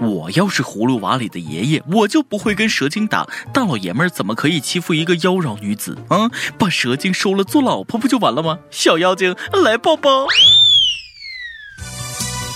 我要是葫芦娃里的爷爷，我就不会跟蛇精打。大老爷们儿怎么可以欺负一个妖娆女子啊？把蛇精收了做老婆不就完了吗？小妖精来抱抱。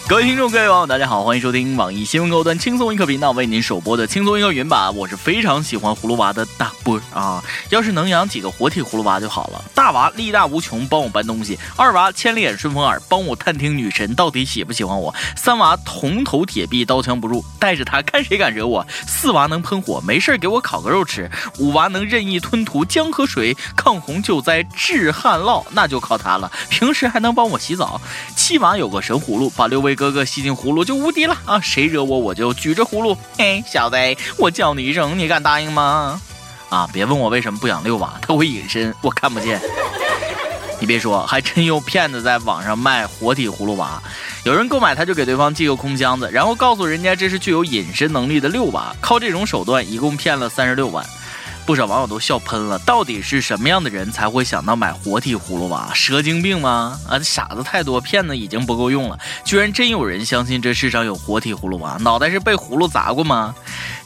各位听众，各位网友，大家好，欢迎收听网易新闻客户端轻松一刻频道为您首播的轻松一刻云版。我是非常喜欢葫芦娃的大波啊，要是能养几个活体葫芦娃就好了。大娃力大无穷，帮我搬东西；二娃千里眼顺风耳，帮我探听女神到底喜不喜欢我；三娃铜头铁臂，刀枪不入，带着他看谁敢惹我；四娃能喷火，没事给我烤个肉吃；五娃能任意吞吐江河水，抗洪救灾治旱涝，那就靠他了。平时还能帮我洗澡。七娃有个神葫芦，把六位。哥哥吸进葫芦就无敌了啊！谁惹我我就举着葫芦。嘿，小子，我叫你一声，你敢答应吗？啊！别问我为什么不养六娃，他会隐身，我看不见。你别说，还真有骗子在网上卖活体葫芦娃，有人购买他就给对方寄个空箱子，然后告诉人家这是具有隐身能力的六娃，靠这种手段一共骗了三十六万。不少网友都笑喷了，到底是什么样的人才会想到买活体葫芦娃？蛇精病吗？啊，傻子太多，骗子已经不够用了，居然真有人相信这世上有活体葫芦娃？脑袋是被葫芦砸过吗？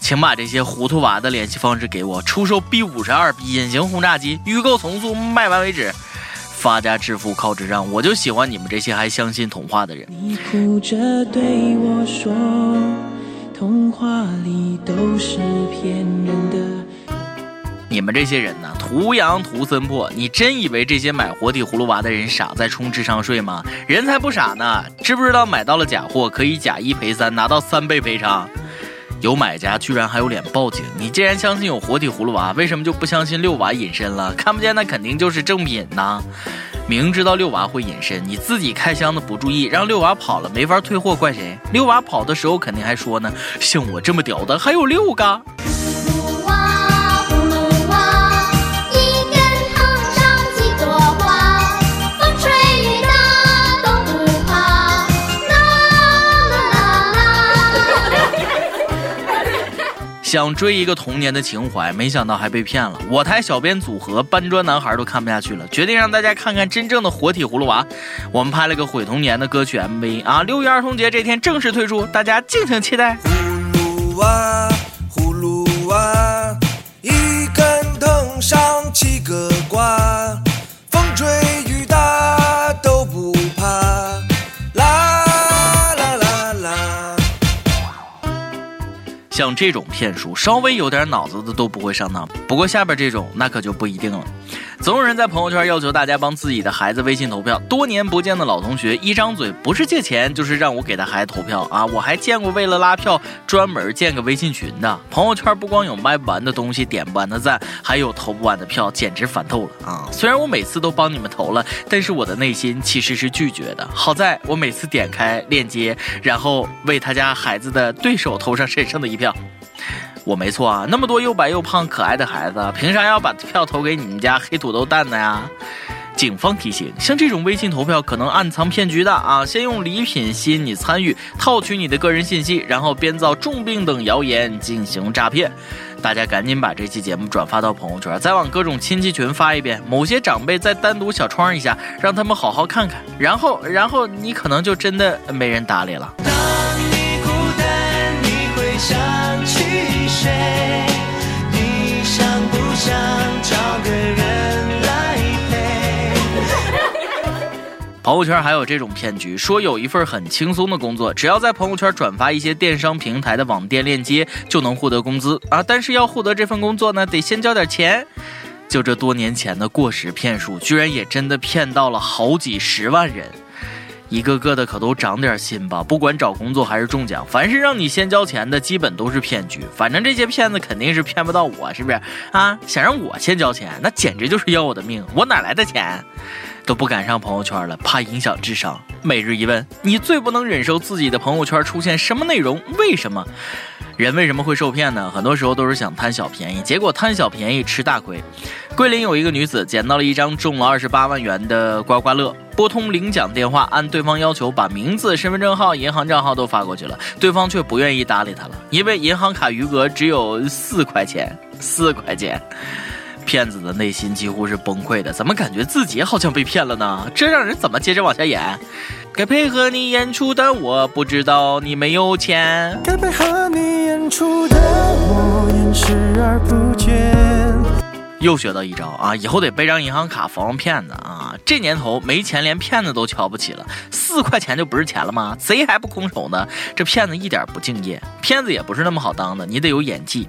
请把这些糊涂娃的联系方式给我，出售 B 五十二隐形轰炸机，预购从速，卖完为止。发家致富靠智障，我就喜欢你们这些还相信童话的人。你哭着对我说，童话里都是骗人的。你们这些人呢，图羊图森破，你真以为这些买活体葫芦娃的人傻，在充智商税吗？人才不傻呢，知不知道买到了假货可以假一赔三，拿到三倍赔偿？有买家居然还有脸报警？你既然相信有活体葫芦娃，为什么就不相信六娃隐身了？看不见那肯定就是正品呐！明知道六娃会隐身，你自己开箱子不注意，让六娃跑了，没法退货，怪谁？六娃跑的时候肯定还说呢，像我这么屌的还有六个。想追一个童年的情怀，没想到还被骗了。我台小编组合搬砖男孩都看不下去了，决定让大家看看真正的活体葫芦娃。我们拍了个毁童年的歌曲 MV 啊，六一儿童节这天正式推出，大家敬请期待。葫芦娃，这种骗术，稍微有点脑子的都不会上当。不过下边这种，那可就不一定了。总有人在朋友圈要求大家帮自己的孩子微信投票。多年不见的老同学，一张嘴不是借钱，就是让我给他孩子投票啊！我还见过为了拉票专门建个微信群的。朋友圈不光有卖不完的东西、点不完的赞，还有投不完的票，简直烦透了啊！虽然我每次都帮你们投了，但是我的内心其实是拒绝的。好在我每次点开链接，然后为他家孩子的对手投上神圣的一票。我没错啊，那么多又白又胖可爱的孩子，凭啥要把票投给你们家黑土豆蛋呢呀？警方提醒，像这种微信投票可能暗藏骗局的啊！先用礼品吸引你参与，套取你的个人信息，然后编造重病等谣言进行诈骗。大家赶紧把这期节目转发到朋友圈，再往各种亲戚群发一遍。某些长辈再单独小窗一下，让他们好好看看。然后，然后你可能就真的没人搭理了。当你孤单，你会想起。你想想找个人来？朋友圈还有这种骗局，说有一份很轻松的工作，只要在朋友圈转发一些电商平台的网店链接，就能获得工资啊！但是要获得这份工作呢，得先交点钱。就这多年前的过时骗术，居然也真的骗到了好几十万人。一个个的可都长点心吧！不管找工作还是中奖，凡是让你先交钱的，基本都是骗局。反正这些骗子肯定是骗不到我，是不是啊？想让我先交钱，那简直就是要我的命！我哪来的钱？都不敢上朋友圈了，怕影响智商。每日一问：你最不能忍受自己的朋友圈出现什么内容？为什么？人为什么会受骗呢？很多时候都是想贪小便宜，结果贪小便宜吃大亏。桂林有一个女子捡到了一张中了二十八万元的刮刮乐，拨通领奖电话，按对方要求把名字、身份证号、银行账号都发过去了，对方却不愿意搭理他了，因为银行卡余额只有四块钱，四块钱。骗子的内心几乎是崩溃的，怎么感觉自己好像被骗了呢？这让人怎么接着往下演？该配合你演出的我不知道你没有钱。该配合你演出的我演视而不。又学到一招啊！以后得备张银行卡防骗子啊！这年头没钱连骗子都瞧不起了，四块钱就不是钱了吗？贼还不空手呢！这骗子一点不敬业，骗子也不是那么好当的，你得有演技。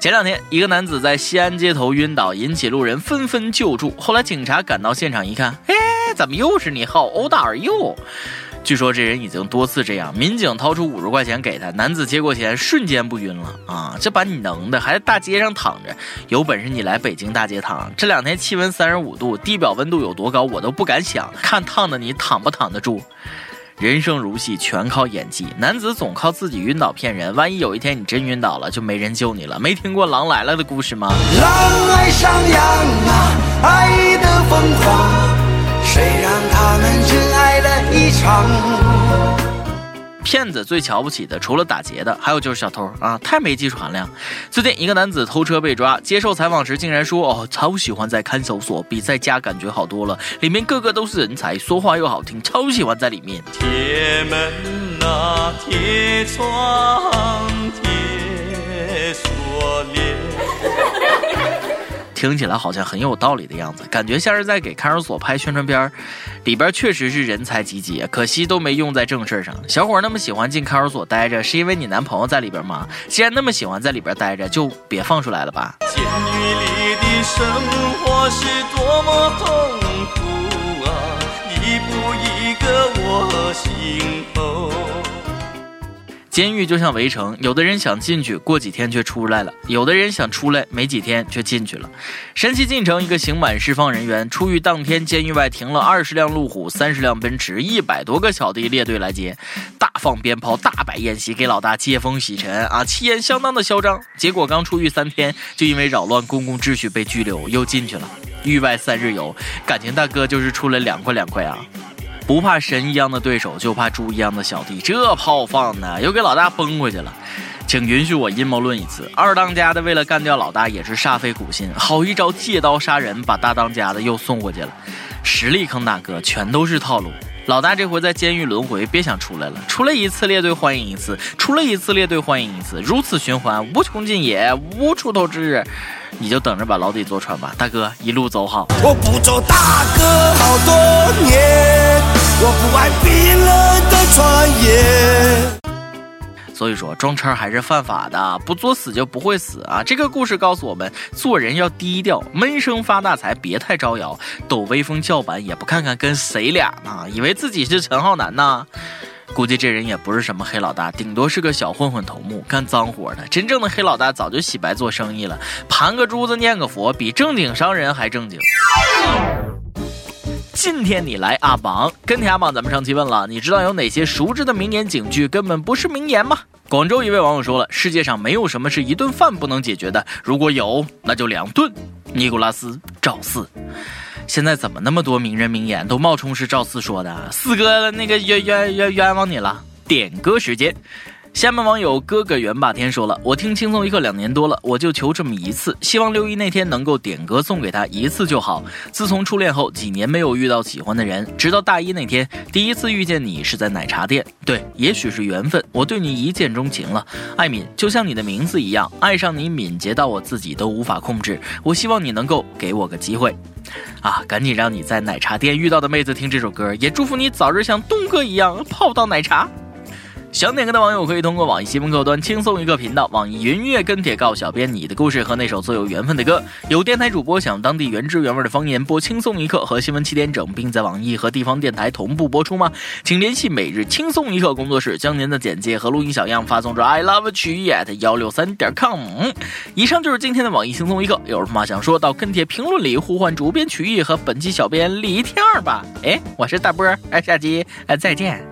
前两天，一个男子在西安街头晕倒，引起路人纷纷救助。后来警察赶到现场一看，哎，怎么又是你？How old are you？据说这人已经多次这样，民警掏出五十块钱给他，男子接过钱，瞬间不晕了啊！这把你能的，还在大街上躺着，有本事你来北京大街躺。这两天气温三十五度，地表温度有多高，我都不敢想，看烫的你躺不躺得住？人生如戏，全靠演技。男子总靠自己晕倒骗人，万一有一天你真晕倒了，就没人救你了。没听过狼来了的故事吗？狼爱上羊啊，爱的疯狂。谁让他们真爱场？骗子最瞧不起的，除了打劫的，还有就是小偷啊！太没技术含量。最近一个男子偷车被抓，接受采访时竟然说：“哦，超喜欢在看守所，比在家感觉好多了。里面个个都是人才，说话又好听，超喜欢在里面。”铁门啊，铁窗，铁听起来好像很有道理的样子，感觉像是在给看守所拍宣传片儿。里边确实是人才济济，可惜都没用在正事上。小伙那么喜欢进看守所待着，是因为你男朋友在里边吗？既然那么喜欢在里边待着，就别放出来了吧。监狱里的生活是多么痛苦啊，一步一个我心头。监狱就像围城，有的人想进去，过几天却出来了；有的人想出来，没几天却进去了。山西晋城一个刑满释放人员出狱当天，监狱外停了二十辆路虎、三十辆奔驰，一百多个小弟列队来接，大放鞭炮，大摆宴席，给老大接风洗尘啊，气焰相当的嚣张。结果刚出狱三天，就因为扰乱公共秩序被拘留，又进去了。狱外三日游，感情大哥就是出来凉快凉快啊。不怕神一样的对手，就怕猪一样的小弟。这炮放的又给老大崩回去了，请允许我阴谋论一次：二当家的为了干掉老大也是煞费苦心，好一招借刀杀人，把大当家的又送过去了。实力坑大哥，全都是套路。老大这回在监狱轮回，别想出来了。出来一次列队欢迎一次，出来一次列队欢迎一次，如此循环，无穷尽也，无出头之日。你就等着把牢底坐穿吧，大哥，一路走好。我不做大哥好多年，我不爱冰冷的传言。所以说装叉还是犯法的，不作死就不会死啊！这个故事告诉我们，做人要低调，闷声发大财，别太招摇，抖威风叫板也不看看跟谁俩呢？以为自己是陈浩南呢？估计这人也不是什么黑老大，顶多是个小混混头目，干脏活的。真正的黑老大早就洗白做生意了，盘个珠子念个佛，比正经商人还正经。今天你来阿榜，跟帖阿榜，咱们上期问了，你知道有哪些熟知的名言警句根本不是名言吗？广州一位网友说了，世界上没有什么是一顿饭不能解决的，如果有，那就两顿。尼古拉斯赵四。现在怎么那么多名人名言都冒充是赵四说的？四哥，那个冤冤冤冤枉你了！点歌时间。厦门网友哥哥袁霸天说了：“我听轻松一刻两年多了，我就求这么一次，希望六一那天能够点歌送给他一次就好。自从初恋后几年没有遇到喜欢的人，直到大一那天第一次遇见你是在奶茶店。对，也许是缘分，我对你一见钟情了。艾敏，就像你的名字一样，爱上你敏捷到我自己都无法控制。我希望你能够给我个机会，啊，赶紧让你在奶茶店遇到的妹子听这首歌，也祝福你早日像东哥一样泡到奶茶。”想点歌的网友可以通过网易新闻客户端轻松一刻频道、网易云音乐跟帖告小编你的故事和那首最有缘分的歌。有电台主播想当地原汁原味的方言播轻松一刻和新闻七点整，并在网易和地方电台同步播出吗？请联系每日轻松一刻工作室，将您的简介和录音小样发送至 i love 曲艺 at 幺六三点 com。以上就是今天的网易轻松一刻，有什么话想说到跟帖评论里呼唤主编曲艺和本期小编李天二吧。哎，我是大波，哎，下期哎再见。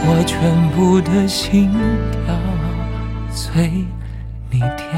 我全部的心跳随你跳。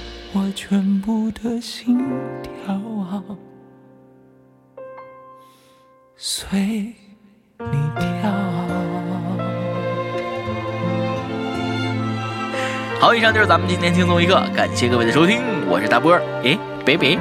我全部的心跳啊，随你跳。好，以上就是咱们今天轻松一刻，感谢各位的收听，我是大波儿，诶，北北。